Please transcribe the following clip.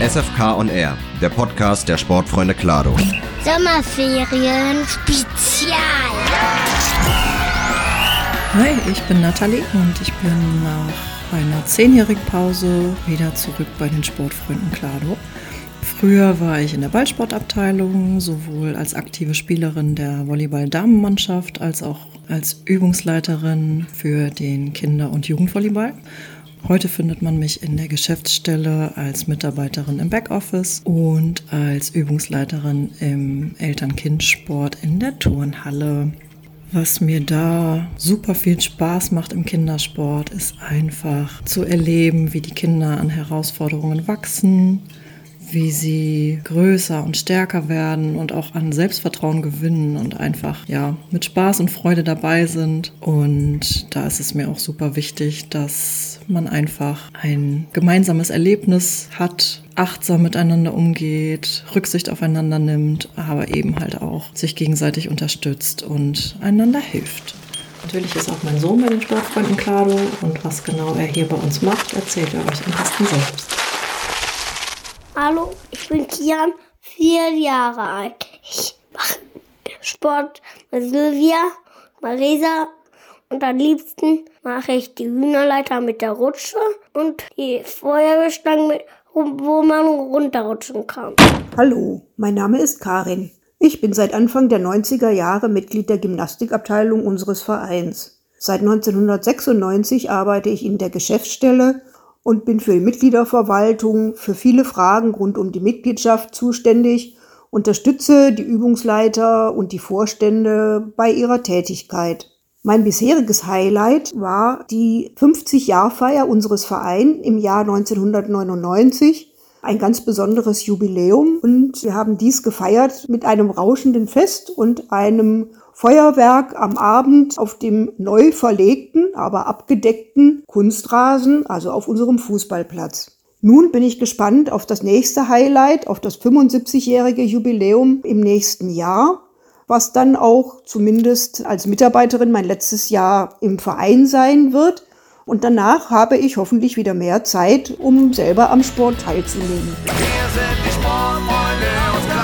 SFK on Air, der Podcast der Sportfreunde Klado. Sommerferien Spezial. Hi, ich bin Nathalie und ich bin nach einer zehnjährigen Pause wieder zurück bei den Sportfreunden Klado. Früher war ich in der Ballsportabteilung, sowohl als aktive Spielerin der Volleyball-Damenmannschaft als auch als Übungsleiterin für den Kinder- und Jugendvolleyball. Heute findet man mich in der Geschäftsstelle als Mitarbeiterin im Backoffice und als Übungsleiterin im Eltern-Kind-Sport in der Turnhalle. Was mir da super viel Spaß macht im Kindersport, ist einfach zu erleben, wie die Kinder an Herausforderungen wachsen, wie sie größer und stärker werden und auch an Selbstvertrauen gewinnen und einfach ja mit Spaß und Freude dabei sind. Und da ist es mir auch super wichtig, dass man einfach ein gemeinsames Erlebnis hat, achtsam miteinander umgeht, Rücksicht aufeinander nimmt, aber eben halt auch sich gegenseitig unterstützt und einander hilft. Natürlich ist auch mein Sohn bei den Sportfreunden Klado und was genau er hier bei uns macht, erzählt er euch am besten selbst. Hallo, ich bin Kian, vier Jahre alt. Ich mache Sport mit Silvia, Marisa und am liebsten mache ich die Hühnerleiter mit der Rutsche und die Feuerwehrstangen, wo man runterrutschen kann. Hallo, mein Name ist Karin. Ich bin seit Anfang der 90er Jahre Mitglied der Gymnastikabteilung unseres Vereins. Seit 1996 arbeite ich in der Geschäftsstelle und bin für die Mitgliederverwaltung für viele Fragen rund um die Mitgliedschaft zuständig, unterstütze die Übungsleiter und die Vorstände bei ihrer Tätigkeit. Mein bisheriges Highlight war die 50-Jahr-Feier unseres Vereins im Jahr 1999. Ein ganz besonderes Jubiläum und wir haben dies gefeiert mit einem rauschenden Fest und einem Feuerwerk am Abend auf dem neu verlegten, aber abgedeckten Kunstrasen, also auf unserem Fußballplatz. Nun bin ich gespannt auf das nächste Highlight, auf das 75-jährige Jubiläum im nächsten Jahr, was dann auch zumindest als Mitarbeiterin mein letztes Jahr im Verein sein wird. Und danach habe ich hoffentlich wieder mehr Zeit, um selber am Sport teilzunehmen. Wir sind die Sportfreunde. Und